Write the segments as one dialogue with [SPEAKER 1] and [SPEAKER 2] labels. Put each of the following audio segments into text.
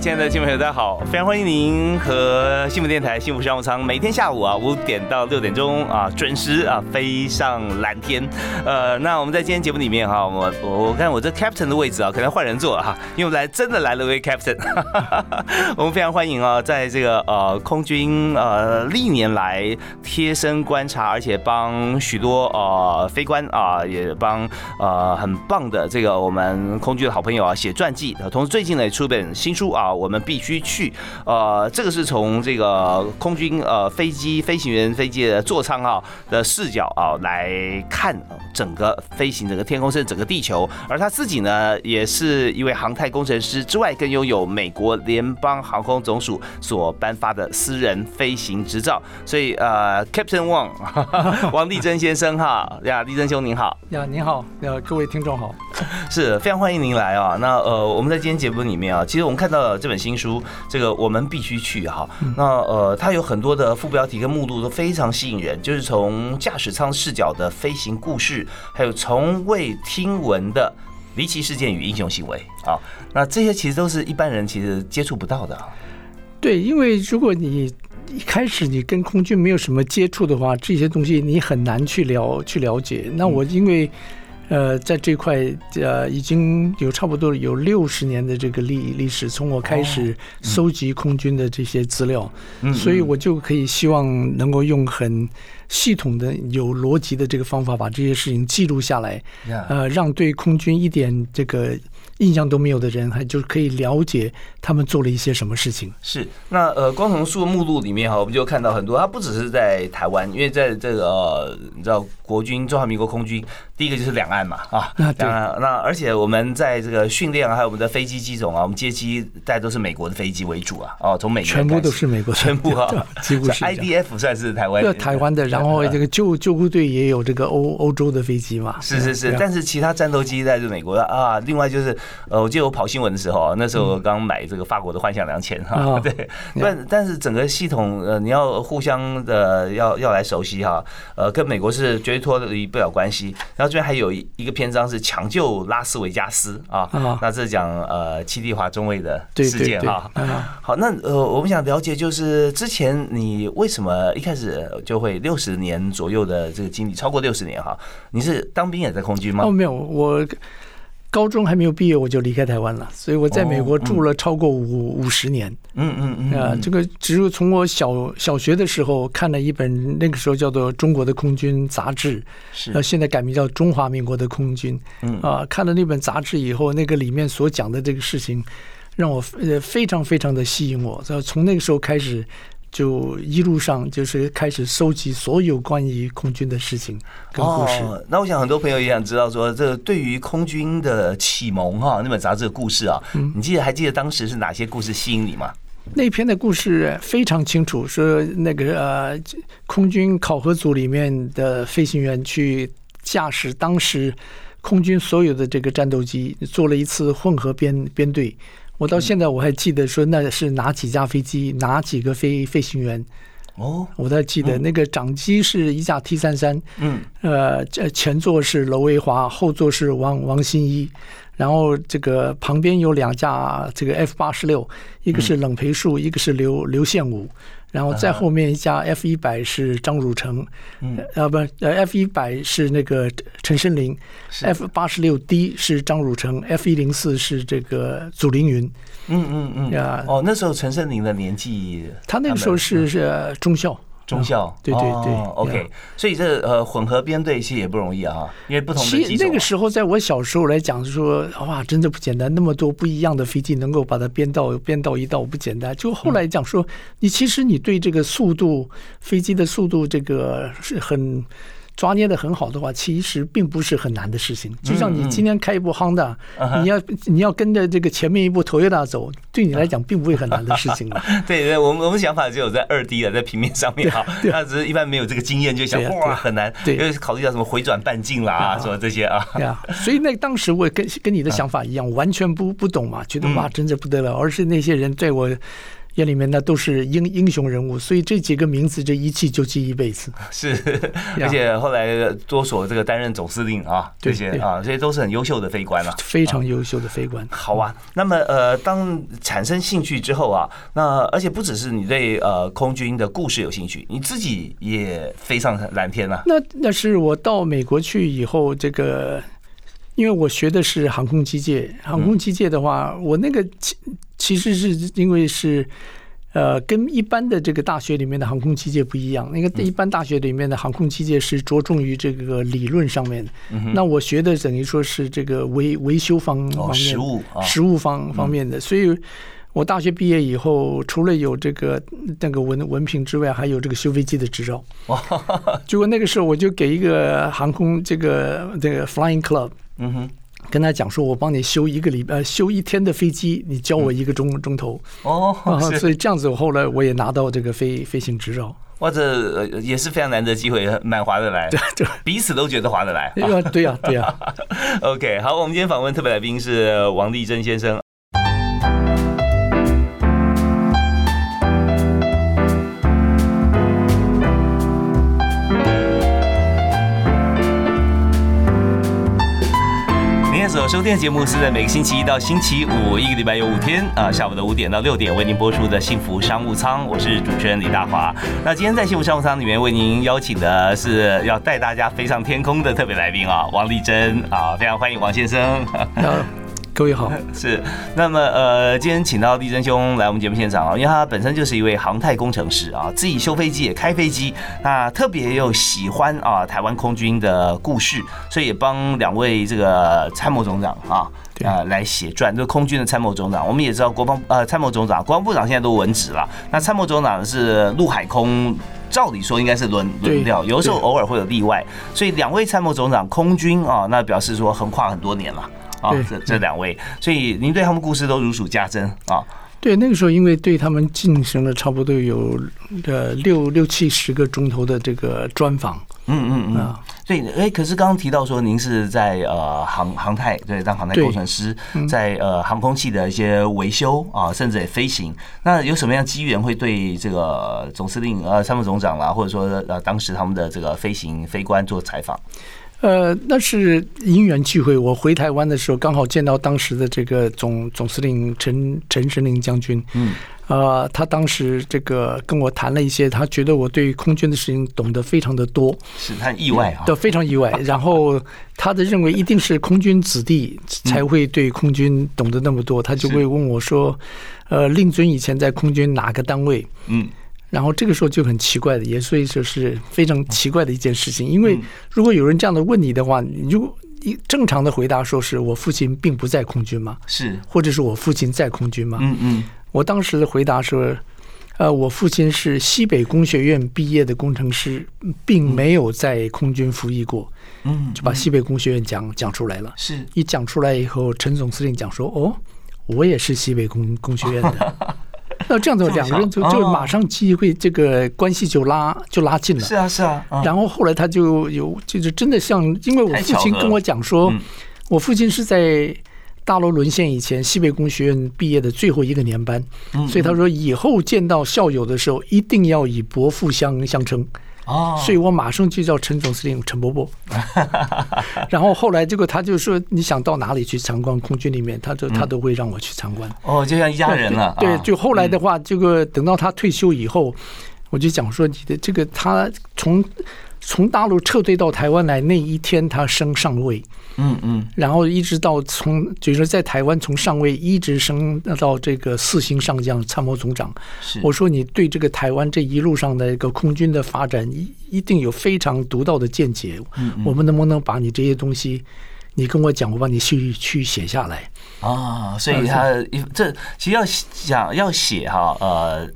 [SPEAKER 1] 亲爱的听众朋友，大家好！非常欢迎您和幸福电台幸福商务舱每天下午啊五点到六点钟啊准时啊飞上蓝天。呃，那我们在今天节目里面哈，我我看我这 captain 的位置啊，可能换人坐了哈，因为来真的来了位 captain。我们非常欢迎啊，在这个呃空军呃历年来贴身观察，而且帮许多呃飞官啊，也帮呃很棒的这个我们空军的好朋友啊写传记，同时最近呢也出本新书啊。啊，我们必须去，呃，这个是从这个空军呃飞机飞行员飞机的座舱啊的视角啊来看整个飞行整个天空甚至整个地球，而他自己呢也是一位航太工程师之外，更拥有美国联邦航空总署所颁发的私人飞行执照，所以呃，Captain Wang 王立珍先生哈呀，立珍兄您好
[SPEAKER 2] 呀，您好呀，各位听众好，
[SPEAKER 1] 是非常欢迎您来啊，那呃，我们在今天节目里面啊，其实我们看到。这本新书，这个我们必须去哈。那呃，它有很多的副标题跟目录都非常吸引人，就是从驾驶舱视角的飞行故事，还有从未听闻的离奇事件与英雄行为啊。那这些其实都是一般人其实接触不到的。
[SPEAKER 2] 对，因为如果你一开始你跟空军没有什么接触的话，这些东西你很难去了去了解。那我因为。呃，在这块呃，已经有差不多有六十年的这个历历史，从我开始搜集空军的这些资料，所以我就可以希望能够用很系统的、有逻辑的这个方法，把这些事情记录下来，呃，让对空军一点这个。印象都没有的人，还就是可以了解他们做了一些什么事情。
[SPEAKER 1] 是，那呃，光从书目录里面哈，我们就看到很多。它不只是在台湾，因为在这个你知道，国军中华民国空军，第一个就是两岸嘛啊。那那而且我们在这个训练还有我们的飞机机种啊，我们接机大家都是美国的飞机为主啊。哦，从美国
[SPEAKER 2] 全部都是美国，
[SPEAKER 1] 全部哈，
[SPEAKER 2] 几乎是
[SPEAKER 1] IDF 算是台湾，
[SPEAKER 2] 台湾的。然后这个救救护队也有这个欧欧洲的飞机嘛。
[SPEAKER 1] 是是是，但是其他战斗机在是美国的啊。另外就是。呃，我记得我跑新闻的时候，那时候刚买这个法国的幻象两千哈，对，但但是整个系统呃，你要互相的要要来熟悉哈，呃，跟美国是绝对脱离不了关系。然后这边还有一个篇章是抢救拉斯维加斯啊，那这是讲呃七弟华中尉的事件哈。好，那呃，我们想了解就是之前你为什么一开始就会六十年左右的这个经历，超过六十年哈？你是当兵也在空军吗？
[SPEAKER 2] 哦，没有，我。高中还没有毕业我就离开台湾了，所以我在美国住了超过五五十年。嗯嗯嗯啊，这个只有从我小小学的时候看了一本那个时候叫做《中国的空军杂志》，是，那现在改名叫《中华民国的空军》。嗯啊，看了那本杂志以后，那个里面所讲的这个事情，让我呃非常非常的吸引我。所以从那个时候开始。就一路上就是开始收集所有关于空军的事情跟故事。
[SPEAKER 1] 那我想很多朋友也想知道说，这对于空军的启蒙哈，那本杂志的故事啊，你记得还记得当时是哪些故事吸引你吗？
[SPEAKER 2] 那篇的故事非常清楚，说那个呃，空军考核组里面的飞行员去驾驶当时空军所有的这个战斗机，做了一次混合编编队。我到现在我还记得说那是哪几架飞机，哪几个飞飞行员。哦，我还记得那个掌机是一架 T 三三，嗯，呃，前座是娄维华，后座是王王新一，然后这个旁边有两架这个 F 八十六，一个是冷培树，一个是刘刘宪武。然后再后面一家 F 一百是张汝成，嗯，啊不，呃 F 一百是那个陈胜林，F 八十六 D 是张汝成，F 一零四是这个祖凌云，
[SPEAKER 1] 嗯嗯嗯，啊，哦那时候陈胜林的年纪，
[SPEAKER 2] 他那个时候是是中校。
[SPEAKER 1] 中校，
[SPEAKER 2] 对对对
[SPEAKER 1] ，OK，所以这呃混合编队其实也不容易啊，因为不同的机
[SPEAKER 2] 那个时候，在我小时候来讲，说哇，真的不简单，那么多不一样的飞机能够把它编到编到一道不简单。就后来讲说，你其实你对这个速度飞机的速度这个是很抓捏的很好的话，其实并不是很难的事情。就像你今天开一部 Honda，你要你要跟着这个前面一部 Toyota 走，对你来讲并不会很难的事情。
[SPEAKER 1] 对对，我们我们想法只有在二 D 的在平面上面。哈，那只是一般没有这个经验，就想哇很难，因为考虑到什么回转半径啦，什么这些啊。
[SPEAKER 2] 对啊，所以那当时我也跟跟你的想法一样，完全不不懂嘛，觉得哇真的不得了，而是那些人对我。眼里面那都是英英雄人物，所以这几个名字这一记就记一辈子。
[SPEAKER 1] 是，而且后来多所这个担任总司令啊，这些啊，这些都是很优秀的飞官了，
[SPEAKER 2] 非常优秀的飞官。
[SPEAKER 1] 好啊，那么呃，当产生兴趣之后啊，那而且不只是你对呃空军的故事有兴趣，你自己也飞上蓝天了。
[SPEAKER 2] 那那是我到美国去以后，这个因为我学的是航空机械，航空机械的话，我那个。其实是因为是，呃，跟一般的这个大学里面的航空机械不一样。那个一般大学里面的航空机械是着重于这个理论上面的，那我学的等于说是这个维维修方方面、实
[SPEAKER 1] 物
[SPEAKER 2] 实物方方面的。所以，我大学毕业以后，除了有这个那个文文凭之外，还有这个修飞机的执照。结果那个时候，我就给一个航空这个这个 Flying Club，嗯哼。跟他讲说，我帮你修一个礼拜，修一天的飞机，你教我一个钟钟头。哦，所以这样子，我后来我也拿到这个飞飞行执照。
[SPEAKER 1] 哇，这也是非常难得机会，蛮划得来。
[SPEAKER 2] 对 对，
[SPEAKER 1] 彼此都觉得划得来。
[SPEAKER 2] 对呀对呀对呀。
[SPEAKER 1] OK，好，我们今天访问特别来宾是王立珍先生。收听的节目是在每个星期一到星期五，一个礼拜有五天啊，下午的五点到六点为您播出的幸福商务舱，我是主持人李大华。那今天在幸福商务舱里面为您邀请的是要带大家飞上天空的特别来宾啊，王丽珍啊，非常欢迎王先生。
[SPEAKER 2] 各位好，
[SPEAKER 1] 是那么呃，今天请到立真兄来我们节目现场啊，因为他本身就是一位航太工程师啊，自己修飞机也开飞机，那特别又喜欢啊台湾空军的故事，所以也帮两位这个参谋总长啊啊来写传，就是空军的参谋总长。我们也知道国防呃参谋总长、国防部长现在都文职了，那参谋总长是陆海空，照理说应该是轮轮调，有时候偶尔会有例外，所以两位参谋总长空军啊，那表示说横跨很多年了。啊，这这两位，所以您对他们故事都如数家珍啊。
[SPEAKER 2] 对，那个时候因为对他们进行了差不多有呃六六七十个钟头的这个专访。嗯嗯
[SPEAKER 1] 嗯啊，所以哎，可是刚刚提到说您是在呃航航太对当航太工程师，在呃航空器的一些维修啊，甚至也飞行。那有什么样机缘会对这个总司令呃参谋总长啦，或者说呃当时他们的这个飞行飞官做采访？
[SPEAKER 2] 呃，那是因缘聚会。我回台湾的时候，刚好见到当时的这个总总司令陈陈神林将军。嗯，呃，他当时这个跟我谈了一些，他觉得我对空军的事情懂得非常的多，
[SPEAKER 1] 是他意外啊，
[SPEAKER 2] 都非常意外。然后他的认为一定是空军子弟才会对空军懂得那么多，他就会问我说：“呃，令尊以前在空军哪个单位？”嗯。然后这个时候就很奇怪的，也所以说是非常奇怪的一件事情。因为如果有人这样的问你的话，你就正常的回答说是我父亲并不在空军嘛，
[SPEAKER 1] 是，
[SPEAKER 2] 或者是我父亲在空军嘛。嗯嗯。我当时的回答说，呃，我父亲是西北工学院毕业的工程师，并没有在空军服役过。嗯。就把西北工学院讲讲出来了。
[SPEAKER 1] 是。
[SPEAKER 2] 一讲出来以后，陈总司令讲说：“哦，我也是西北工工学院的。” 那这样子，两个人就就马上机会，这个关系就拉就拉近了。
[SPEAKER 1] 是啊，是啊。
[SPEAKER 2] 然后后来他就有，就是真的像，因为我父亲跟我讲说，我父亲是在大陆沦陷以前西北工学院毕业的最后一个年班，所以他说以后见到校友的时候，一定要以伯父相相称。哦，所以我马上就叫陈总司令陈伯伯，然后后来结果他就说你想到哪里去参观空军里面，他就他都会让我去参观。
[SPEAKER 1] 哦，就像一家人了。
[SPEAKER 2] 对，就后来的话，这个等到他退休以后，我就讲说你的这个他从。从大陆撤退到台湾来那一天，他升上尉，嗯嗯，然后一直到从就是在台湾从上尉一直升到这个四星上将、参谋总长。我说你对这个台湾这一路上的一个空军的发展，一一定有非常独到的见解。嗯，我们能不能把你这些东西，你跟我讲，我帮你去去写下来
[SPEAKER 1] 啊？所以他这其实要想要写哈，呃。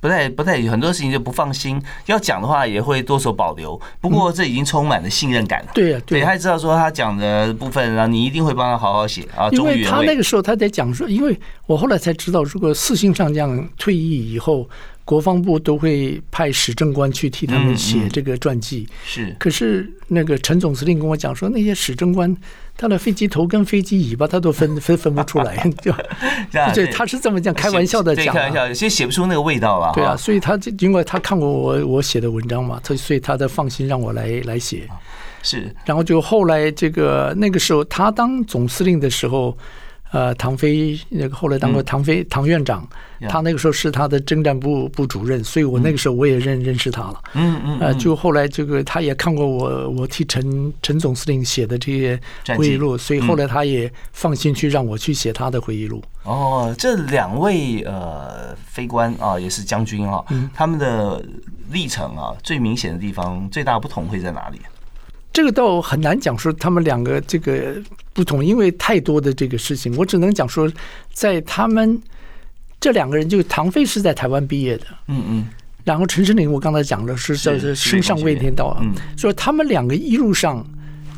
[SPEAKER 1] 不太不太很多事情就不放心，要讲的话也会多手保留。不过这已经充满了信任感了。
[SPEAKER 2] 对呀，
[SPEAKER 1] 对，他知道说他讲的部分，然后你一定会帮他好好写啊。
[SPEAKER 2] 因为他那个时候他在讲说，因为我后来才知道，如果四星上将退役以后。国防部都会派史政官去替他们写这个传记。
[SPEAKER 1] 是，
[SPEAKER 2] 可是那个陈总司令跟我讲说，那些史政官他的飞机头跟飞机尾巴他都分 分分不出来，就对，他是这么讲，开玩笑的讲，
[SPEAKER 1] 开玩笑，其实写不出那个味道了。
[SPEAKER 2] 对啊，所以他因为他看过我我写的文章嘛，他所以他的放心让我来来写。
[SPEAKER 1] 是，
[SPEAKER 2] 然后就后来这个那个时候他当总司令的时候。呃，唐飞那个后来当过唐飞唐院长，他那个时候是他的征战部部主任，所以我那个时候我也认认识他了。
[SPEAKER 1] 嗯嗯。
[SPEAKER 2] 呃，就后来这个他也看过我我替陈陈总司令写的这些回忆录，所以后来他也放心去让我去写他的回忆录。
[SPEAKER 1] 哦，这两位呃飞官啊，也是将军啊，他们的历程啊，最明显的地方，最大不同会在哪里？
[SPEAKER 2] 这个倒很难讲说他们两个这个不同，因为太多的这个事情，我只能讲说，在他们这两个人，就唐飞是在台湾毕业的，
[SPEAKER 1] 嗯嗯，
[SPEAKER 2] 然后陈世林我刚才讲了是叫做升上魏天道，嗯，所以他们两个一路上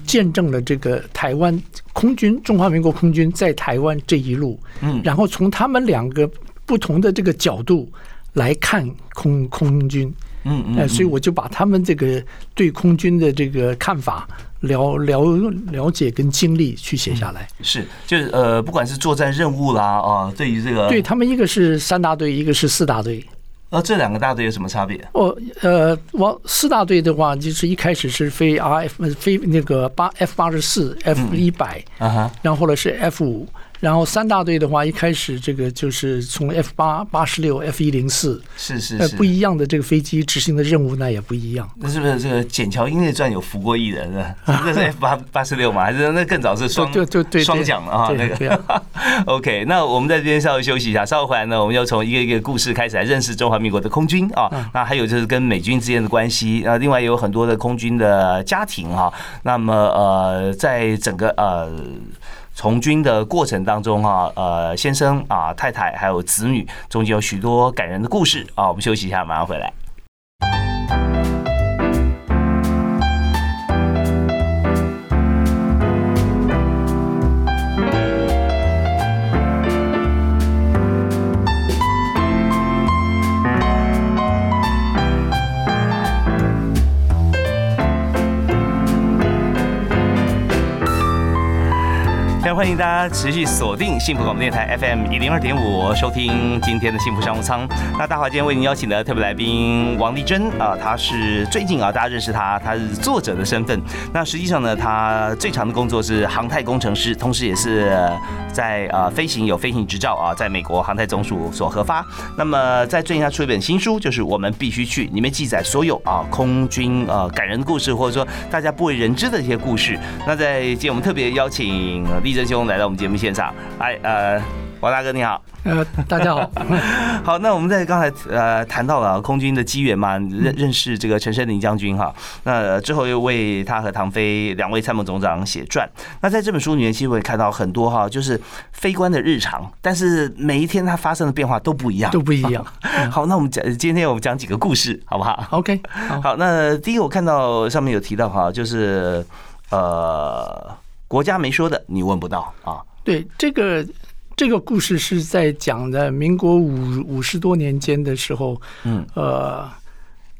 [SPEAKER 2] 见证了这个台湾空军中华民国空军在台湾这一路，
[SPEAKER 1] 嗯，
[SPEAKER 2] 然后从他们两个不同的这个角度来看空空军。
[SPEAKER 1] 嗯嗯，
[SPEAKER 2] 所以我就把他们这个对空军的这个看法、了了了解跟经历去写下来。
[SPEAKER 1] 是，就是呃，不管是作战任务啦啊，对于这个，
[SPEAKER 2] 对他们一个是三大队，一个是四大队。
[SPEAKER 1] 呃，这两个大队有什么差别？
[SPEAKER 2] 哦，呃，我四大队的话，就是一开始是飞 R F 飞那个八 F 八十四 F 一百，
[SPEAKER 1] 啊哈，
[SPEAKER 2] 然后后来是 F 五。然后三大队的话，一开始这个就是从 F 八、八十六、F 一零四，
[SPEAKER 1] 是是是
[SPEAKER 2] 不一样的这个飞机执行的任务，那也不一样。
[SPEAKER 1] 那是不是这个《简桥英烈传》有服过一人呢？那是 F 八八十六嘛？还是那更早是双
[SPEAKER 2] 就就对
[SPEAKER 1] 双桨啊？那个 OK。那我们在这边稍微休息一下，稍后回来呢，我们要从一个一个故事开始来认识中华民国的空军啊。那还有就是跟美军之间的关系啊，另外也有很多的空军的家庭哈。那么呃，在整个呃。从军的过程当中哈，呃，先生啊，太太还有子女，中间有许多感人的故事啊。我们休息一下，马上回来。欢迎大持续锁定幸福广播电台 FM 一零二点五，收听今天的幸福商务舱。那大华今天为您邀请的特别来宾王丽珍啊，她是最近啊，大家认识她，她是作者的身份。那实际上呢，她最长的工作是航太工程师，同时也是在呃飞行有飞行执照啊，在美国航太总署所核发。那么在最近她出一本新书，就是我们必须去，里面记载所有啊空军呃感人的故事，或者说大家不为人知的一些故事。那在今天我们特别邀请丽珍。兄来到我们节目现场，哎，呃，王大哥你好，
[SPEAKER 2] 呃，大家好，
[SPEAKER 1] 好，那我们在刚才呃谈到了空军的机缘嘛，认认识这个陈胜林将军哈，那之后又为他和唐飞两位参谋总长写传，那在这本书里面其实会看到很多哈，就是飞官的日常，但是每一天他发生的变化都不一样，
[SPEAKER 2] 都不一样。
[SPEAKER 1] 好，那我们讲今天我们讲几个故事好不好？
[SPEAKER 2] OK，
[SPEAKER 1] 好，那第一个我看到上面有提到哈，就是呃。国家没说的，你问不到啊。
[SPEAKER 2] 对，这个这个故事是在讲的民国五五十多年间的时候，
[SPEAKER 1] 嗯，
[SPEAKER 2] 呃，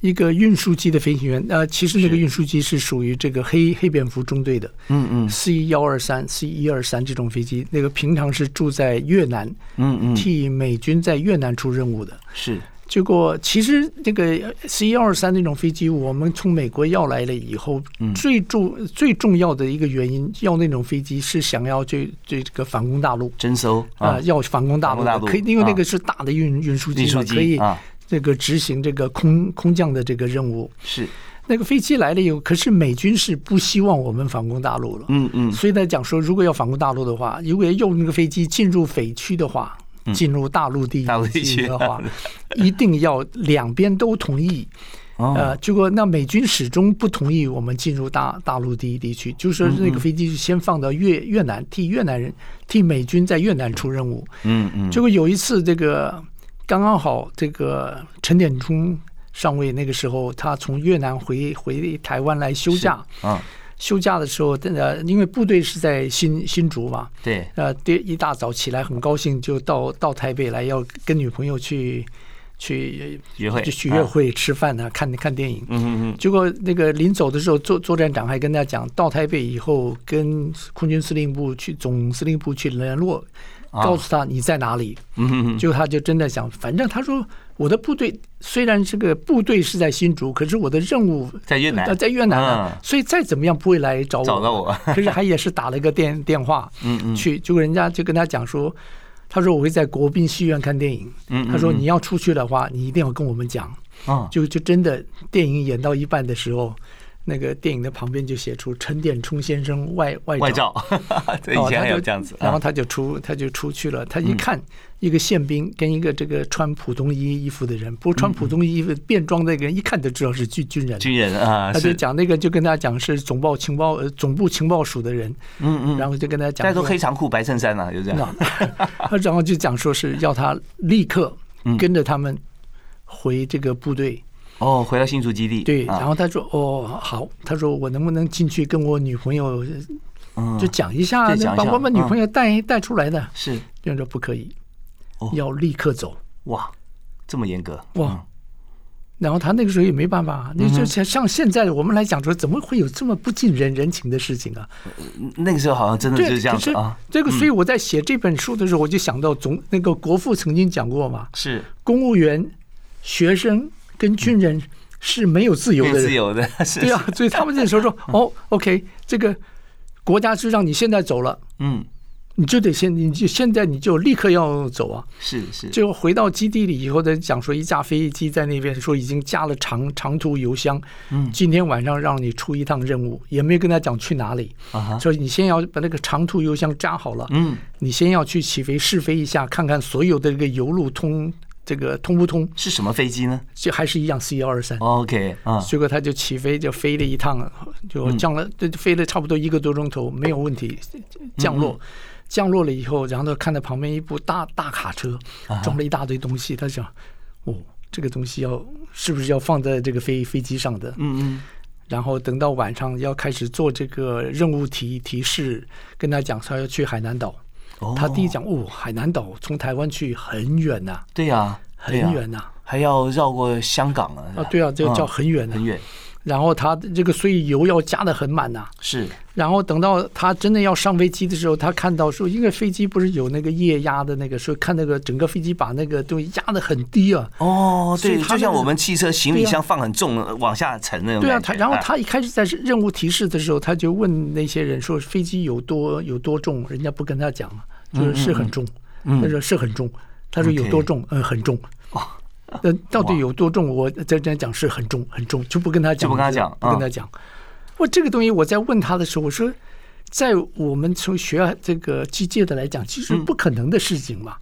[SPEAKER 2] 一个运输机的飞行员，呃，其实那个运输机是属于这个黑黑蝙蝠中队的，
[SPEAKER 1] 嗯嗯
[SPEAKER 2] ，C 幺二三、C 一二三这种飞机，那个平常是住在越南，
[SPEAKER 1] 嗯嗯，
[SPEAKER 2] 替美军在越南出任务的，
[SPEAKER 1] 是。
[SPEAKER 2] 结果其实这个 C 幺二三那种飞机，我们从美国要来了以后，最重最重要的一个原因，要那种飞机是想要去这个反攻大陆，
[SPEAKER 1] 征收
[SPEAKER 2] 啊，要反攻大陆，可以，因为那个是大的运运输机嘛，可以这个执行这个空空降的这个任务。
[SPEAKER 1] 是。
[SPEAKER 2] 那个飞机来了以后，可是美军是不希望我们反攻大陆了，
[SPEAKER 1] 嗯嗯，
[SPEAKER 2] 所以他讲说，如果要反攻大陆的话，如果要用那个飞机进入匪区的话。进入大陆地区的话，一定要两边都同意。呃，结果那美军始终不同意我们进入大大陆第一地区，就说那个飞机先放到越越南，替越南人替美军在越南出任务。
[SPEAKER 1] 嗯嗯。
[SPEAKER 2] 结果有一次，这个刚刚好这个陈典忠上尉那个时候，他从越南回回台湾来休假，
[SPEAKER 1] 嗯，
[SPEAKER 2] 休假的时候，呃，因为部队是在新新竹嘛，
[SPEAKER 1] 对，
[SPEAKER 2] 呃，第一大早起来很高兴，就到到台北来，要跟女朋友去去
[SPEAKER 1] 约会
[SPEAKER 2] 就去约会、吃饭啊，看看电影。
[SPEAKER 1] 嗯嗯嗯，
[SPEAKER 2] 结果那个临走的时候，作作战长还跟他讲，到台北以后跟空军司令部去总司令部去联络，
[SPEAKER 1] 啊。
[SPEAKER 2] 告诉他你在哪里。
[SPEAKER 1] 嗯嗯嗯，
[SPEAKER 2] 结果他就真的想，反正他说我的部队虽然这个部队是在新竹，可是我的任务
[SPEAKER 1] 在越南
[SPEAKER 2] 呃在越南啊，
[SPEAKER 1] 嗯
[SPEAKER 2] 所以再怎么样不会来找我。
[SPEAKER 1] 找到我
[SPEAKER 2] 可是还也是打了一个电电话，
[SPEAKER 1] 嗯嗯
[SPEAKER 2] 去，结果人家就跟他讲说，他说我会在国宾戏院看电影，
[SPEAKER 1] 嗯，
[SPEAKER 2] 他说你要出去的话，你一定要跟我们讲。
[SPEAKER 1] 嗯，
[SPEAKER 2] 就就真的电影演到一半的时候，那个电影的旁边就写出陈典冲先生外外
[SPEAKER 1] 外照，这以前有这样子，啊
[SPEAKER 2] 然后他就出他就出去了。他一看一个宪兵跟一个这个穿普通衣衣服的人，不过穿普通衣服便装的那个人一看就知道是军军人。
[SPEAKER 1] 军人啊，
[SPEAKER 2] 他就讲那个就跟他讲是总报情报呃总部情报署的人，
[SPEAKER 1] 嗯嗯，
[SPEAKER 2] 然后就跟他讲
[SPEAKER 1] 大家都
[SPEAKER 2] 说
[SPEAKER 1] 黑长裤白衬衫啊，就这样，
[SPEAKER 2] 那然后就讲说是要他立刻
[SPEAKER 1] 嗯
[SPEAKER 2] 跟着他们回这个部队。
[SPEAKER 1] 哦，回到新竹基地，
[SPEAKER 2] 对，
[SPEAKER 1] 啊。
[SPEAKER 2] 然后他说哦好，他说我能不能进去跟我女朋友
[SPEAKER 1] 嗯。
[SPEAKER 2] 就讲一下，把我们女朋友带带出来的。
[SPEAKER 1] 是。
[SPEAKER 2] 就说不可以
[SPEAKER 1] 哦，
[SPEAKER 2] 要立刻走。
[SPEAKER 1] 哇，这么严格，
[SPEAKER 2] 哇。然后他那个时候也没办法，你就像像现在我们来讲说，怎么会有这么不近人人情的事情啊？
[SPEAKER 1] 嗯那个时候好像真的就，是这样子啊，
[SPEAKER 2] 这个，所以我在写这本书的时候，我就想到总那个国父曾经讲过嘛，
[SPEAKER 1] 是。
[SPEAKER 2] 公务员、学生跟军人是没有自由的人。
[SPEAKER 1] 自由的，
[SPEAKER 2] 对啊，所以他们那时候说，哦，OK，这个国家是让你现在走了，
[SPEAKER 1] 嗯，
[SPEAKER 2] 你就得现你就现在你就立刻要走啊。
[SPEAKER 1] 是是，
[SPEAKER 2] 就回到基地里以后，再讲说一架飞机在那边说已经加了长长途油箱，
[SPEAKER 1] 嗯。
[SPEAKER 2] 今天晚上让你出一趟任务，也没有跟他讲去哪里，
[SPEAKER 1] 啊哈，
[SPEAKER 2] 所以你先要把那个长途油箱加好了，
[SPEAKER 1] 嗯，
[SPEAKER 2] 你先要去起飞试飞一下，看看所有的这个油路通这个通不通，
[SPEAKER 1] 是什么飞机呢
[SPEAKER 2] 就还是一样 C 幺二三。
[SPEAKER 1] ？OK 啊，
[SPEAKER 2] 结果他就起飞，就飞了一趟，就降了，就飞了差不多一个多钟头，没有问题，降落。降落了以后，然后他看到旁边一部大大卡车，装了一大堆东西，他想，哦，这个东西要是不是要放在这个飞飞机上的？
[SPEAKER 1] 嗯嗯，
[SPEAKER 2] 然后等到晚上要开始做这个任务提提示，跟他讲说要去海南岛。
[SPEAKER 1] 哦。
[SPEAKER 2] 他第一讲，哦，海南岛从台湾去很远呐、
[SPEAKER 1] 对呀，
[SPEAKER 2] 很远呐、
[SPEAKER 1] 还要绕过香港啊，
[SPEAKER 2] 啊，对啊，这个叫
[SPEAKER 1] 嗯
[SPEAKER 2] 很远呐、
[SPEAKER 1] 很远，
[SPEAKER 2] 然后他这个所以油要加的很满呐、
[SPEAKER 1] 是。
[SPEAKER 2] 然后等到他真的要上飞机的时候，他看到说，因为飞机不是有那个液压的那个，说看那个整个飞机把那个东西压的很低啊。
[SPEAKER 1] 哦，对，就像我们汽车行李箱放很重往下沉那种
[SPEAKER 2] 对啊，他然后
[SPEAKER 1] 哎
[SPEAKER 2] 他一开始在任务提示的时候，他就问那些人说飞机有多有多重，人家不跟他讲，就是是很重，他说是很重，他说有多重，嗯，很重。那到底有多重？我在这讲是很重很重，就不跟他讲，
[SPEAKER 1] 就不跟他讲
[SPEAKER 2] 不跟他讲。我这个东西我在问他的时候，我说，在我们从学这个机械的来讲，其实不可能的事情嘛，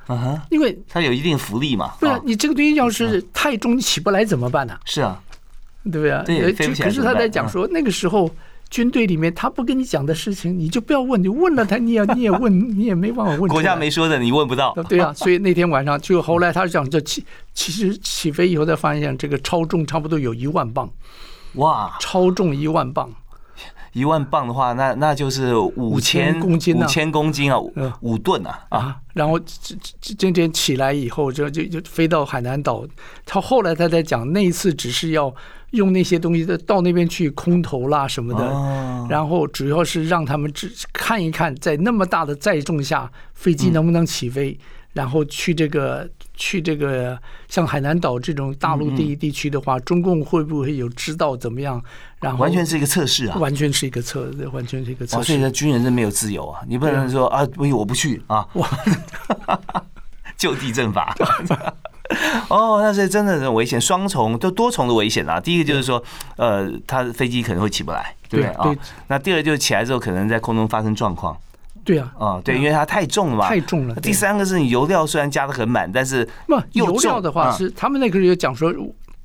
[SPEAKER 2] 因为
[SPEAKER 1] 它有一定浮力嘛，
[SPEAKER 2] 不然
[SPEAKER 1] 啊
[SPEAKER 2] 你这个东西要是太重，你起不来怎么办呢？
[SPEAKER 1] 是啊，
[SPEAKER 2] 对不对啊？呃
[SPEAKER 1] 对
[SPEAKER 2] 可是他在讲说，那个时候军队里面他不跟你讲的事情，你就不要问，你问了他，你也你也问，你也没办法问。
[SPEAKER 1] 国家没说的你问不到，
[SPEAKER 2] 对啊，所以那天晚上就后来他讲这起其实起飞以后才发现这个超重差不多有一万磅，
[SPEAKER 1] 哇，
[SPEAKER 2] 超重一万磅。
[SPEAKER 1] 一万磅的话，那那就是五千
[SPEAKER 2] 公斤啊。
[SPEAKER 1] 五千公斤啊，五
[SPEAKER 2] 嗯。
[SPEAKER 1] 五吨啊啊，
[SPEAKER 2] 啊，然后这这今天起来以后，就就就飞到海南岛。他后来他在讲，那一次只是要用那些东西到那边去空投啦什么的，
[SPEAKER 1] 哦。
[SPEAKER 2] 然后主要是让他们只看一看，在那么大的载重下，飞机能不能起飞，然后去这个去这个像海南岛这种大陆地地区的话，中共会不会有知道怎么样？然后
[SPEAKER 1] 完全是一个测试啊。
[SPEAKER 2] 完全是一个测，完全是一个测
[SPEAKER 1] 哦，所以
[SPEAKER 2] 试。
[SPEAKER 1] 呢，军人是没有自由啊，你不能说啊，不，我不去啊，就地正法。哦，那是真的很危险，双重都多重的危险啊。第一个就是说，呃，他飞机可能会起不来，对不对
[SPEAKER 2] 对
[SPEAKER 1] 啊？那第二就是起来之后，可能在空中发生状况
[SPEAKER 2] 对啊，
[SPEAKER 1] 啊，对，因为它太重了嘛。
[SPEAKER 2] 太重了。
[SPEAKER 1] 第三个是你油料虽然加的很满，但是那
[SPEAKER 2] 油料的话是他们那个时候讲说，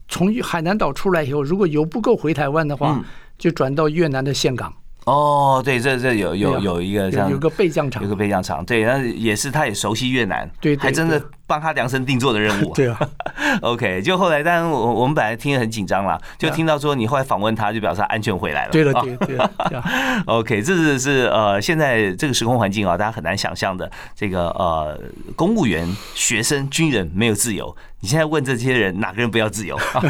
[SPEAKER 2] 从海南岛出来以后，如果油不够回台湾的话
[SPEAKER 1] 嗯，
[SPEAKER 2] 就转到越南的岘港，
[SPEAKER 1] 哦，对，这这有有有一个这样
[SPEAKER 2] 有有个备降场
[SPEAKER 1] 有。个备降场，对，那也是他也熟悉越南，
[SPEAKER 2] 对对
[SPEAKER 1] 还真的
[SPEAKER 2] 对
[SPEAKER 1] 帮他量身定做的任务。
[SPEAKER 2] 对啊，
[SPEAKER 1] OK，就后来，当然我我们本来听得很紧张啦，就听到说你后来访问他，就表示他安全回来了。
[SPEAKER 2] 对了，
[SPEAKER 1] 啊
[SPEAKER 2] 对对，
[SPEAKER 1] OK，这是是呃，现在这个时空环境啊，大家很难想象的。这个呃，公务员、学生、军人没有自由。你现在问这些人，哪个人不要自由？好，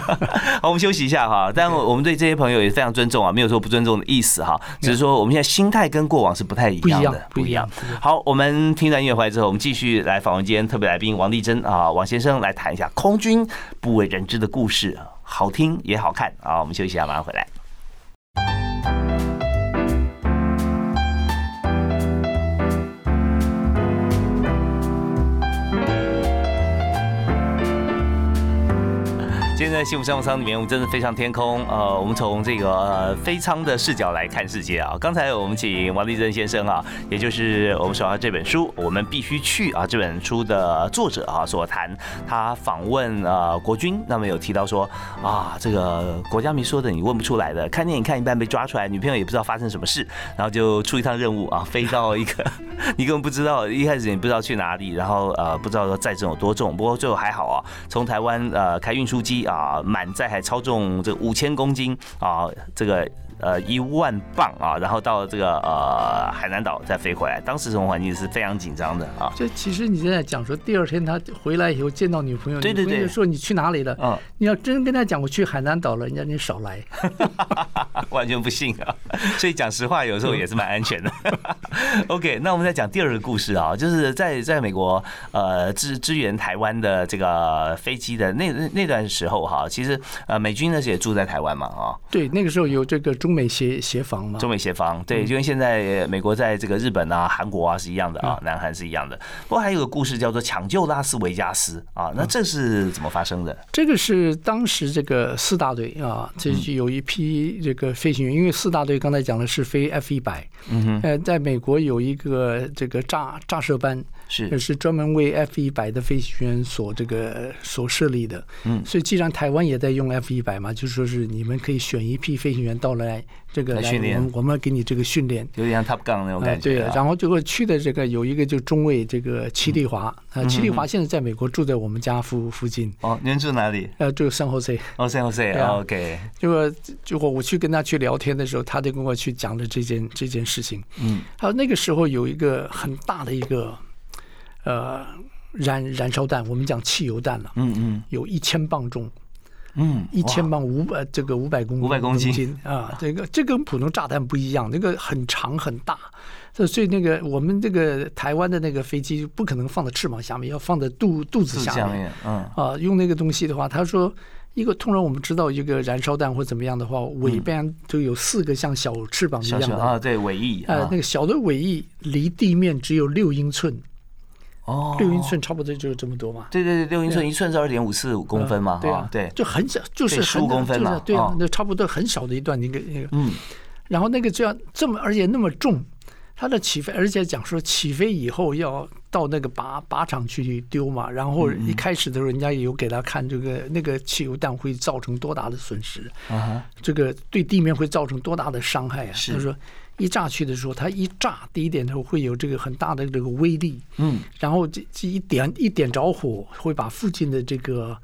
[SPEAKER 1] 我们休息一下哈。但我们对这些朋友也非常尊重啊，没有说不尊重的意思哈，只是说我们现在心态跟过往是不太一
[SPEAKER 2] 不一样
[SPEAKER 1] 样的，，
[SPEAKER 2] 不一样。。
[SPEAKER 1] 好，我们听完音乐回来之后，我们继续来访问今天特别来宾王丽珍啊，王先生来谈一下空军不为人知的故事，好听也好看啊。我们休息一下，马上回来。幸福商务舱里面，我们真的飞上天空。呃，我们从这个呃飞舱的视角来看世界啊。刚才我们请王立珍先生啊，也就是我们手上这本书《我们必须去》啊这本书的作者啊所谈，他访问呃国军，那么有提到说啊，这个国家没说的你问不出来的，看电影看一半被抓出来，女朋友也不知道发生什么事，然后就出一趟任务啊，飞到一个 你根本不知道，一开始你不知道去哪里，然后呃不知道说载重有多重，不过最后还好啊，从台湾呃开运输机啊满载还超重这五千公斤啊这个。呃，一万磅啊，然后到这个呃海南岛再飞回来，当时这种环境是非常紧张的啊。
[SPEAKER 2] 这其实你现在讲说，第二天他回来以后见到女朋友，
[SPEAKER 1] 对对对
[SPEAKER 2] 说你去哪里了？
[SPEAKER 1] 嗯，
[SPEAKER 2] 你要真跟他讲我去海南岛了，人家你少来。
[SPEAKER 1] 完全不信啊！所以讲实话，有时候也是蛮安全的。OK，那我们再讲第二个故事啊，就是在在美国呃支支援台湾的这个飞机的那那那段时候哈，其实呃美军呢也住在台湾嘛啊，
[SPEAKER 2] 对，那个时候有这个中美协协防嘛。
[SPEAKER 1] 中美协防，对，就跟现在美国在这个日本啊、韩国啊是一样的啊，南韩是一样的。不过还有个故事叫做抢救拉斯维加斯啊，那这是怎么发生的？
[SPEAKER 2] 这个是当时这个四大队啊，这有一批这个飞行员，因为四大队刚才讲的是飞 F 一百，
[SPEAKER 1] 嗯哼，
[SPEAKER 2] 呃，在美国有一个这个炸炸射班，
[SPEAKER 1] 是
[SPEAKER 2] 这是专门为 F 一百的飞行员所这个所设立的。
[SPEAKER 1] 嗯
[SPEAKER 2] 所以既然台湾也在用 F 一百嘛，就说是你们可以选一批飞行员到来这个来
[SPEAKER 1] 来训练
[SPEAKER 2] 我们我们给你这个训练。
[SPEAKER 1] 有点像 Top Gun 那种
[SPEAKER 2] 啊，
[SPEAKER 1] 感觉、
[SPEAKER 2] 对
[SPEAKER 1] 啊。，
[SPEAKER 2] 然后结果去的这个有一个就中尉这个齐丽华
[SPEAKER 1] 嗯
[SPEAKER 2] 啊，齐丽华现在在美国住在我们家附附近，
[SPEAKER 1] 哦，您住哪里？
[SPEAKER 2] 呃，住圣后 C。
[SPEAKER 1] 哦 Jose
[SPEAKER 2] 对啊
[SPEAKER 1] OK，
[SPEAKER 2] 结果结果我去跟他去聊天的时候，他就跟我去讲了这件这件事情。
[SPEAKER 1] 嗯，
[SPEAKER 2] 他说那个时候有一个很大的一个呃燃燃烧弹，我们讲汽油弹了，
[SPEAKER 1] 嗯嗯。
[SPEAKER 2] 有一千磅重，
[SPEAKER 1] 嗯，
[SPEAKER 2] 一千磅五百这个五百公
[SPEAKER 1] 500公斤。
[SPEAKER 2] 啊，这个这跟普通炸弹不一样，那个很长很大，这所以那个我们这个台湾的那个飞机不可能放在翅膀下面，要放在肚肚子下面。
[SPEAKER 1] 嗯。
[SPEAKER 2] 啊，用那个东西的话，他说。一个通常我们知道一个燃烧弹或怎么样的话，尾边都有四个像小翅膀一样的，
[SPEAKER 1] 啊，对，尾翼
[SPEAKER 2] 呃
[SPEAKER 1] 啊，，
[SPEAKER 2] 那个小的尾翼离地面只有六英寸，
[SPEAKER 1] 哦，
[SPEAKER 2] 六英寸差不多就是这么多嘛。
[SPEAKER 1] 对对对，六英寸，一寸是二点五四五公分嘛，
[SPEAKER 2] 对啊，
[SPEAKER 1] 对，
[SPEAKER 2] 就很小，就是
[SPEAKER 1] 对
[SPEAKER 2] 很
[SPEAKER 1] 15公分嘛
[SPEAKER 2] 就是对啊
[SPEAKER 1] 哦，
[SPEAKER 2] 那差不多很小的一段那个那个，
[SPEAKER 1] 嗯，
[SPEAKER 2] 然后那个这样这么而且那么重，它的起飞，而且讲说起飞以后要到那个靶靶场去丢嘛，然后
[SPEAKER 1] 嗯
[SPEAKER 2] 一开始的时候人家也有给他看这个那个汽油弹会造成多大的损失，
[SPEAKER 1] 啊，
[SPEAKER 2] 这个对地面会造成多大的伤害啊？
[SPEAKER 1] 是。
[SPEAKER 2] 他说一炸去的时候，它一炸，第一点它会有这个很大的这个威力，
[SPEAKER 1] 嗯，
[SPEAKER 2] 然后这这一点一点着火，会把附近的这个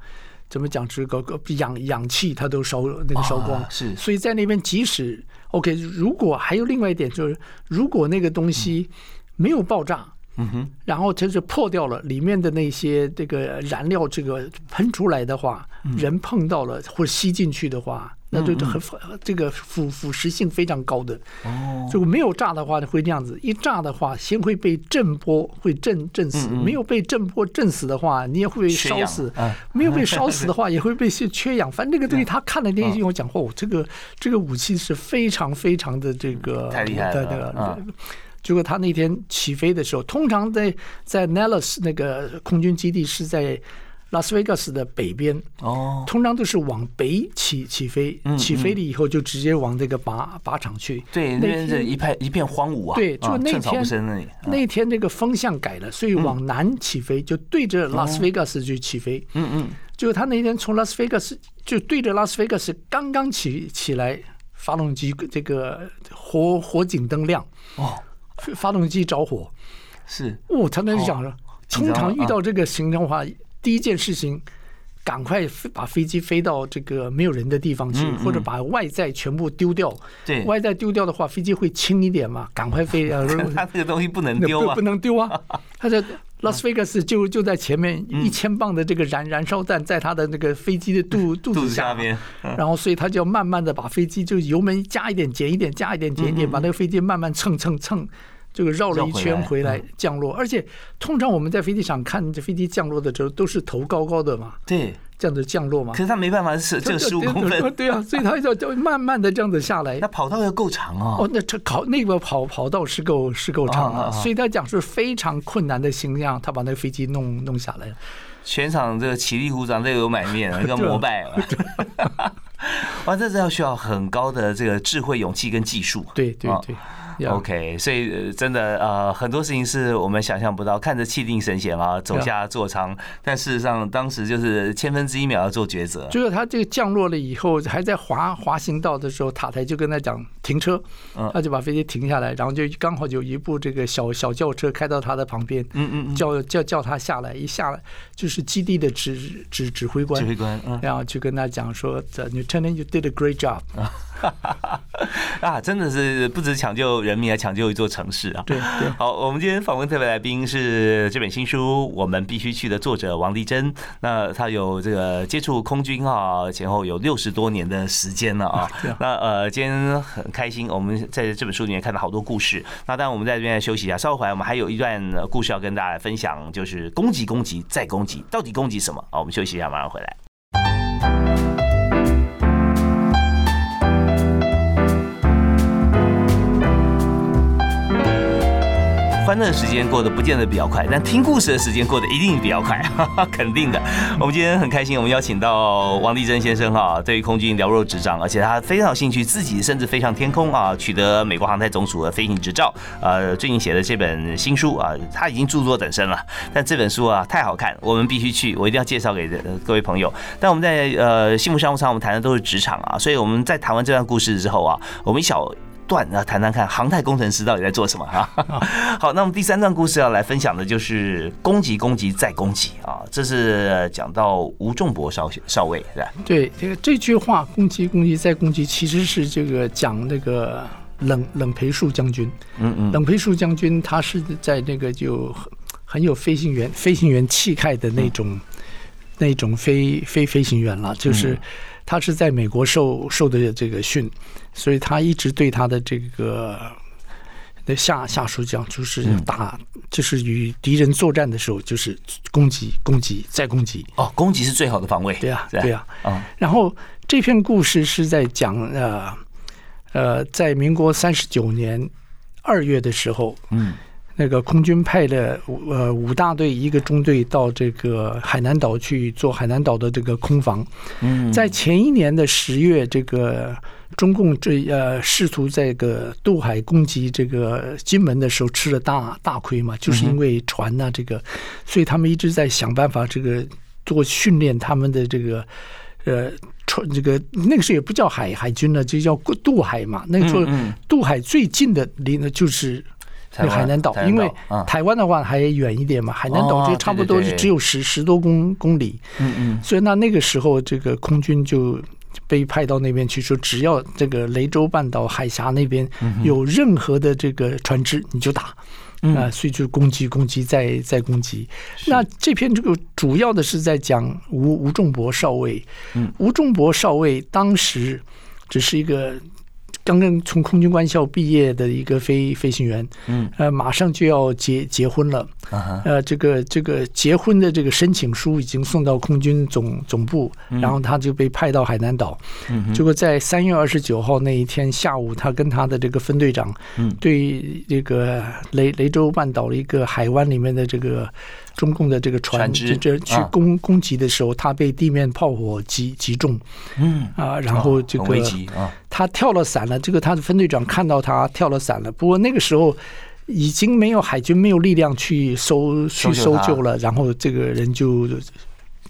[SPEAKER 2] 怎么讲这个个氧氧气它都烧那个烧光
[SPEAKER 1] 啊，是
[SPEAKER 2] 所以在那边即使 OK，如果还有另外一点就是，如果那个东西没有爆炸。
[SPEAKER 1] 嗯哼，
[SPEAKER 2] 然后它就破掉了里面的那些这个燃料，这个喷出来的话，
[SPEAKER 1] 嗯
[SPEAKER 2] 人碰到了或者吸进去的话，那就很这个腐腐蚀性非常高的。
[SPEAKER 1] 哦，
[SPEAKER 2] 如果没有炸的话，会这样子；一炸的话，先会被震波会震震死；没有被震波震死的话，你也会被烧死
[SPEAKER 1] 嗯；
[SPEAKER 2] 没有被烧死的 话，也会被缺氧。反正这个东西，他看了那些跟我讲，哦，这个这个武器是非常非常的这个
[SPEAKER 1] 太厉害了。
[SPEAKER 2] 结果他那天起飞的时候，通常在在 Nellis 那个空军基地是在拉斯维加斯的北边，
[SPEAKER 1] 哦，
[SPEAKER 2] 通常都是往北起起飞
[SPEAKER 1] 嗯，
[SPEAKER 2] 起飞了以后就直接往这个靶靶场去。
[SPEAKER 1] 对，那边是一片一片荒芜啊，
[SPEAKER 2] 对，就那天
[SPEAKER 1] 那
[SPEAKER 2] 天那个风向改了，所以往南起飞，就对着拉斯维加斯去起飞。
[SPEAKER 1] 嗯嗯，
[SPEAKER 2] 结果他那天从拉斯维加斯就对着拉斯维加斯刚刚起起来，发动机这个火火警灯亮，
[SPEAKER 1] 哦，
[SPEAKER 2] 发动机着火。
[SPEAKER 1] 是。
[SPEAKER 2] 哦，他那就讲了，通常遇到这个情况的话，第一件事情。赶快把飞机飞到这个没有人的地方去，或者把外在全部丢掉。
[SPEAKER 1] 对，
[SPEAKER 2] 外在丢掉的话，飞机会轻一点嘛？赶快飞啊！
[SPEAKER 1] 他这个东西不能丢啊，
[SPEAKER 2] 不能丢啊！他在拉斯维加斯就就在前面，一千磅的这个燃燃烧弹在他的那个飞机的肚 肚子下
[SPEAKER 1] 面，
[SPEAKER 2] 然后所以他就要慢慢的把飞机就油门加一点减一点加一点减一点，把那个飞机慢慢蹭蹭蹭。这个绕了一圈回来降落，而且通常我们在飞机场看这飞机降落的时候都是头高高的嘛，
[SPEAKER 1] 对，
[SPEAKER 2] 这样子降落嘛。
[SPEAKER 1] 可是他没办法，是这十五公分，
[SPEAKER 2] 对啊，所以他要要慢慢的这样子下来。
[SPEAKER 1] 那跑道要够长哦。
[SPEAKER 2] 哦，那这跑那个跑跑道是够是够长啊，所以他讲是非常困难的形象，他把那个飞机弄弄下来了。
[SPEAKER 1] 全场这个起立鼓掌，这个有买面，要膜拜了。哇，这是要需要很高的这个智慧、勇气跟技术。
[SPEAKER 2] 对对对。
[SPEAKER 1] OK，所以真的呃很多事情是我们想象不到，看着气定神闲啊，走下座舱，但事实上当时就是千分之一秒要做抉择。
[SPEAKER 2] 就是他这个降落了以后，还在滑滑行道的时候，塔台就跟他讲停车，他就把飞机停下来，然后就刚好有一部这个小小轿车开到他的旁边，嗯嗯，叫叫叫他下来，一下来就是基地的指指指挥官，
[SPEAKER 1] 指挥官，
[SPEAKER 2] 然后就跟他讲说，The Lieutenant, you did a great job。
[SPEAKER 1] 啊，真的是不止抢救人民，还抢救一座城市啊！
[SPEAKER 2] 对对。
[SPEAKER 1] 好，我们今天访问特别来宾是这本新书《我们必须去》的作者王丽珍。那他有这个接触空军啊，前后有六十多年的时间了啊。那呃，今天很开心，我们在这本书里面看到好多故事。那当然，我们在这边休息一下，稍后回来我们还有一段故事要跟大家分享，就是攻击、攻击再攻击，到底攻击什么？好，我们休息一下，马上回来。欢乐时间过得不见得比较快，但听故事的时间过得一定比较快，肯定的。我们今天很开心，我们邀请到王立珍先生哈，对于空军了若指掌，而且他非常有兴趣，自己甚至飞上天空啊，取得美国航太总署的飞行执照。呃，最近写的这本新书啊，他已经著作等身了。但这本书啊，太好看，我们必须去，我一定要介绍给各位朋友。但我们在呃幸福商务舱，我们谈的都是职场啊，所以我们在谈完这段故事之后啊，我们一小。段啊，谈谈看航太工程师到底在做什么哈？好，那我们第三段故事要来分享的就是攻击、攻击再攻击啊！这是讲到吴仲博少少尉是吧？
[SPEAKER 2] 对，这个这句话“攻击、攻击再攻击”其实是这个讲那个冷冷培树将军。嗯嗯，冷培树将军他是在那个就很有飞行员飞行员气概的那种那种飞飞飞行员了，就是他是在美国受受的这个训。所以他一直对他的这个的下下属讲，就是打，就是与敌人作战的时候，就是攻击、攻击再攻击。
[SPEAKER 1] 哦，攻击是最好的防卫。
[SPEAKER 2] 对呀，对呀。啊，然后这篇故事是在讲呃呃，在民国三十九年二月的时候，嗯。那个空军派了呃五大队一个中队到这个海南岛去做海南岛的这个空防。嗯，在前一年的十月，这个中共这呃试图在个渡海攻击这个金门的时候吃了大大亏嘛，就是因为船呐这个，所以他们一直在想办法这个做训练他们的这个呃船这个那个时候也不叫海海军了，就叫渡海嘛。那个时候渡海最近的离呢就是。海南岛，因为台湾的话还远一点嘛，海南岛就差不多只有十十多公公里。嗯嗯，所以那那个时候，这个空军就被派到那边去，说只要这个雷州半岛海峡那边有任何的这个船只，你就打啊，所以就攻击、攻击、再再攻击。那这篇这个主要的是在讲吴吴仲博少尉。嗯，吴仲博少尉当时只是一个。刚刚从空军官校毕业的一个飞飞行员，嗯，呃，马上就要结结婚了，呃，这个这个结婚的这个申请书已经送到空军总总部，然后他就被派到海南岛，结果在三月二十九号那一天下午，他跟他的这个分队长，嗯，对这个雷雷州半岛的一个海湾里面的这个。中共的这个船只这去攻攻击的时候，他被地面炮火击击中，嗯啊，然后这个他跳了伞了。这个他的分队长看到他跳了伞了，不过那个时候已经没有海军没有力量去搜去搜救了，然后这个人就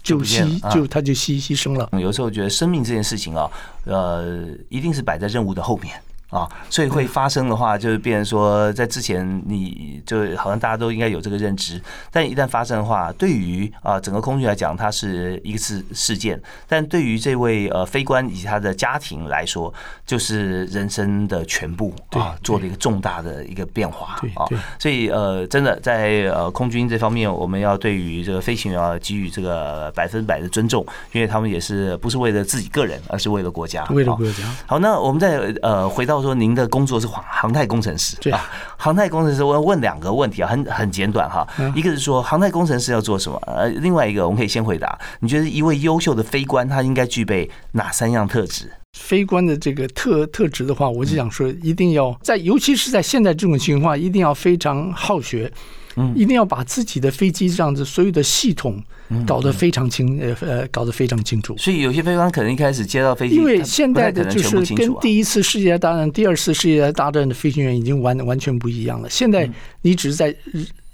[SPEAKER 2] 就牺就他就牺牺牲了。
[SPEAKER 1] 有时候觉得生命这件事情啊，呃，一定是摆在任务的后面。啊，所以会发生的话，就是变成说，在之前你就好像大家都应该有这个认知，但一旦发生的话，对于啊整个空军来讲，它是一个事事件，但对于这位呃飞官以及他的家庭来说，就是人生的全部啊，做了一个重大的一个变化啊，所以呃，真的在呃空军这方面，我们要对于这个飞行员要给予这个百分百的尊重，因为他们也是不是为了自己个人，而是为了国家，
[SPEAKER 2] 为了国家。
[SPEAKER 1] 好，那我们再呃回到。说您的工作是航航太工程师啊，航太工程师，我要问两个问题啊，很很简短哈。一个是说航太工程师要做什么？呃，另外一个我们可以先回答，你觉得一位优秀的飞官他应该具备哪三样特质？
[SPEAKER 2] 飞官的这个特特质的话，我就想说，一定要在，尤其是在现在这种情况，一定要非常好学。嗯，一定要把自己的飞机这样子所有的系统搞得非常清，呃呃，搞得非常清楚。
[SPEAKER 1] 所以有些飞官可能一开始接到飞机，
[SPEAKER 2] 因为现在的就是跟第一次世界大战、第二次世界大战的飞行员已经完完全不一样了。现在你只是在。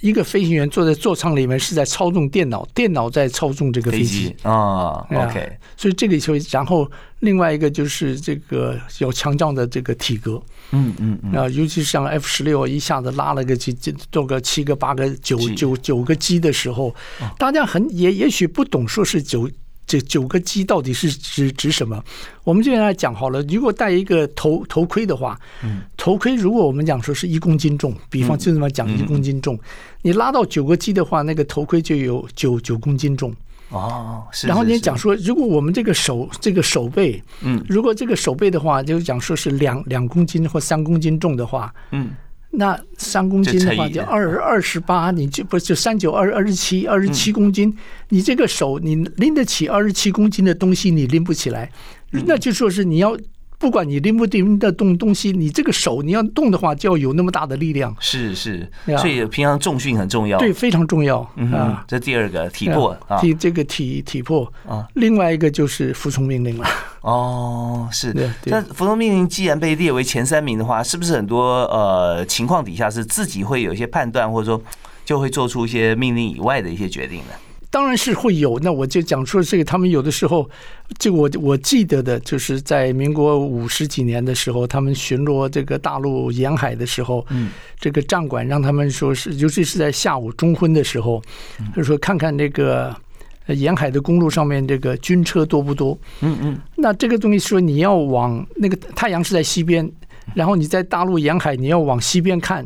[SPEAKER 2] 一个飞行员坐在座舱里面是在操纵电脑，电脑在操纵这个飞机。
[SPEAKER 1] 啊。OK，
[SPEAKER 2] 所以这个就然后另外一个就是这个有强壮的这个体格，嗯嗯啊，尤其是像 F 十六一下子拉了个几，做个七个八个九九九个机的时候，大家很也也许不懂说是九。这九个鸡到底是指指什么？我们就来讲好了。如果戴一个头头盔的话，嗯，头盔如果我们讲说是一公斤重，比方就这么讲一公斤重，你拉到九个鸡的话，那个头盔就有九九公斤重
[SPEAKER 1] 哦。
[SPEAKER 2] 然后你讲说，如果我们这个手这个手背，嗯，如果这个手背的话，就讲说是两两公斤或三公斤重的话，嗯。那三公斤的话，就二二十八，你就不就三九二二十七，二十七公斤，你这个手你拎得起二十七公斤的东西，你拎不起来，那就说是你要。不管你拎不拎得动东西，你这个手你要动的话，就要有那么大的力量。
[SPEAKER 1] 是是，所以平常重训很重要。
[SPEAKER 2] 对，非常重要
[SPEAKER 1] 啊。这第二个体魄啊，
[SPEAKER 2] 体这个体体魄啊。另外一个就是服从命令了。
[SPEAKER 1] 哦，是。那服从命令既然被列为前三名的话，是不是很多呃情况底下是自己会有一些判断，或者说就会做出一些命令以外的一些决定呢？
[SPEAKER 2] 当然是会有，那我就讲说这个，他们有的时候，就我我记得的，就是在民国五十几年的时候，他们巡逻这个大陆沿海的时候，嗯，这个站管让他们说是，尤其是在下午中昏的时候，就说看看那个沿海的公路上面这个军车多不多，嗯嗯，那这个东西说你要往那个太阳是在西边，然后你在大陆沿海你要往西边看。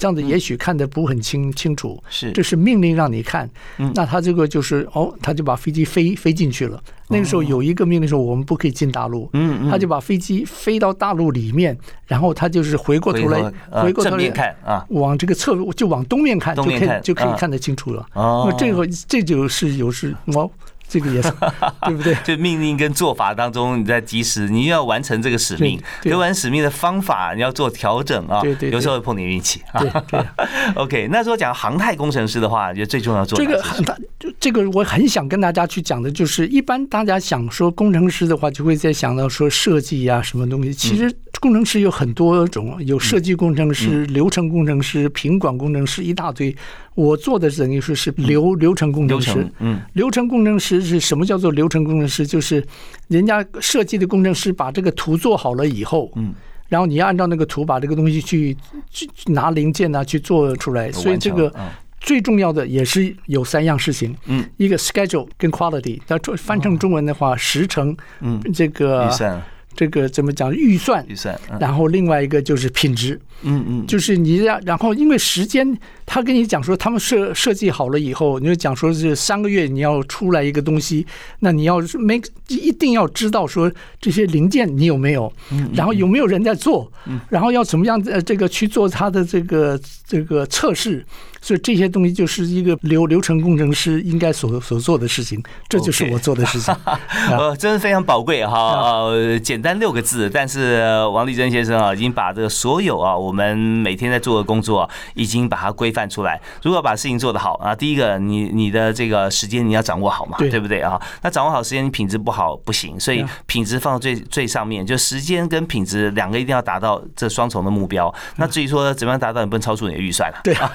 [SPEAKER 2] 这样子也许看得不很清清楚，
[SPEAKER 1] 是。
[SPEAKER 2] 这是命令让你看，那他这个就是哦，他就把飞机飞飞进去了。那个时候有一个命令说我们不可以进大陆，嗯他就把飞机飞到大陆里面，然后他就是回过头来回过头来
[SPEAKER 1] 看啊，
[SPEAKER 2] 往这个侧就往东面看，就可以就可以看得清楚了。哦，这个这就是有时我。这个也是 对不对？
[SPEAKER 1] 就命令跟做法当中，你在及时，你要完成这个使命，对完成使命的方法你要做调整啊。
[SPEAKER 2] 对对，
[SPEAKER 1] 有时候会碰点运气。
[SPEAKER 2] 对对。
[SPEAKER 1] OK，那时候讲航太工程师的话，就最重要做
[SPEAKER 2] 这个很大，这个我很想跟大家去讲的，就是一般大家想说工程师的话，就会在想到说设计呀什么东西。其实工程师有很多种，有设计工程师、流程工程师、品管工程师一大堆。我做的等于说是流流程工程师，嗯，流程工程师是什么叫做流程工程师？就是人家设计的工程师把这个图做好了以后，嗯，然后你要按照那个图把这个东西去去拿零件啊去做出来。所以这个最重要的也是有三样事情，嗯，一个 schedule 跟 quality，它翻成中文的话，时程，嗯，这个
[SPEAKER 1] 预算。
[SPEAKER 2] 这个怎么讲？预算，
[SPEAKER 1] 预算，
[SPEAKER 2] 然后另外一个就是品质，嗯嗯，就是你要，然后因为时间，他跟你讲说，他们设设计好了以后，你就讲说是三个月你要出来一个东西，那你要 make 一定要知道说这些零件你有没有，然后有没有人在做，然后要怎么样呃这个去做它的这个这个测试。所以这些东西就是一个流流程工程师应该所所做的事情，这就是我做的事情。
[SPEAKER 1] 呃，真的非常宝贵哈。呃，简单六个字，但是王立珍先生啊，已经把这个所有啊，我们每天在做的工作，已经把它规范。范出来。如果把事情做得好啊，第一个你你的这个时间你要掌握好嘛，
[SPEAKER 2] 对
[SPEAKER 1] 对不对啊？那掌握好时间，你品质不好不行，所以品质放到最最上面，就时间跟品质两个一定要达到这双重的目标。那至于说怎么样达到，你不能超出你的预算了。
[SPEAKER 2] 对啊，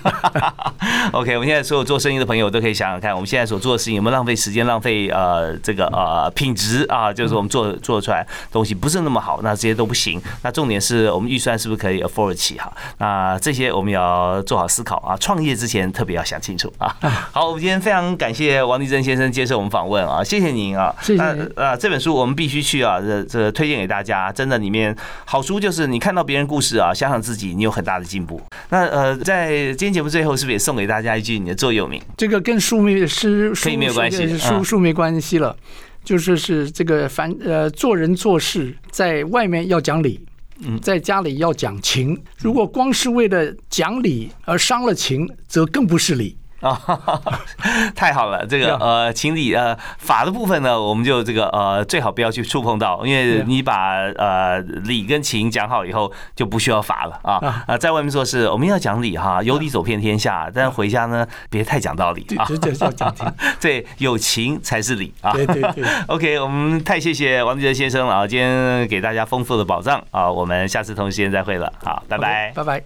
[SPEAKER 1] OK，我们现在所有做生意的朋友都可以想想看，我们现在所做的事情有没有浪费时间、浪费呃这个呃品质啊？就是我们做做出来东西不是那么好，那这些都不行。那重点是我们预算是不是可以 afford 起哈？那这些我们也要做好思考啊。创业之前特别要想清楚啊。好，我们今天非常感谢王立珍先生接受我们访问啊，谢谢您啊。
[SPEAKER 2] 谢谢
[SPEAKER 1] 那呃，这本书我们必须去啊，这这推荐给大家。真的，里面好书就是你看到别人故事啊，想想自己，你有很大的进步。那呃，在今天节目最后，是不是也送给大家一句你的座右铭？
[SPEAKER 2] 这个跟书没诗书
[SPEAKER 1] 没有关系
[SPEAKER 2] 书书没关系了，就是是这个凡呃做人做事，在外面要讲理。
[SPEAKER 1] 嗯
[SPEAKER 2] 在家里要讲情，如果光是为了讲理而伤了情，则更不是理。
[SPEAKER 1] 啊，太好了！这个呃，情理呃法的部分呢，我们就这个呃最好不要去触碰到，因为你把呃理跟情讲好以后，就不需要法了啊啊！在外面做事，我们要讲理哈，有理走遍天下，但回家呢，别太讲道理啊，
[SPEAKER 2] 讲情。
[SPEAKER 1] 对，有情才是理啊。
[SPEAKER 2] 对对对。
[SPEAKER 1] OK，我们太谢谢王立哲先生了啊，今天给大家丰富的宝藏啊，我们下次同一时间再会了，好，拜拜。
[SPEAKER 2] 拜拜。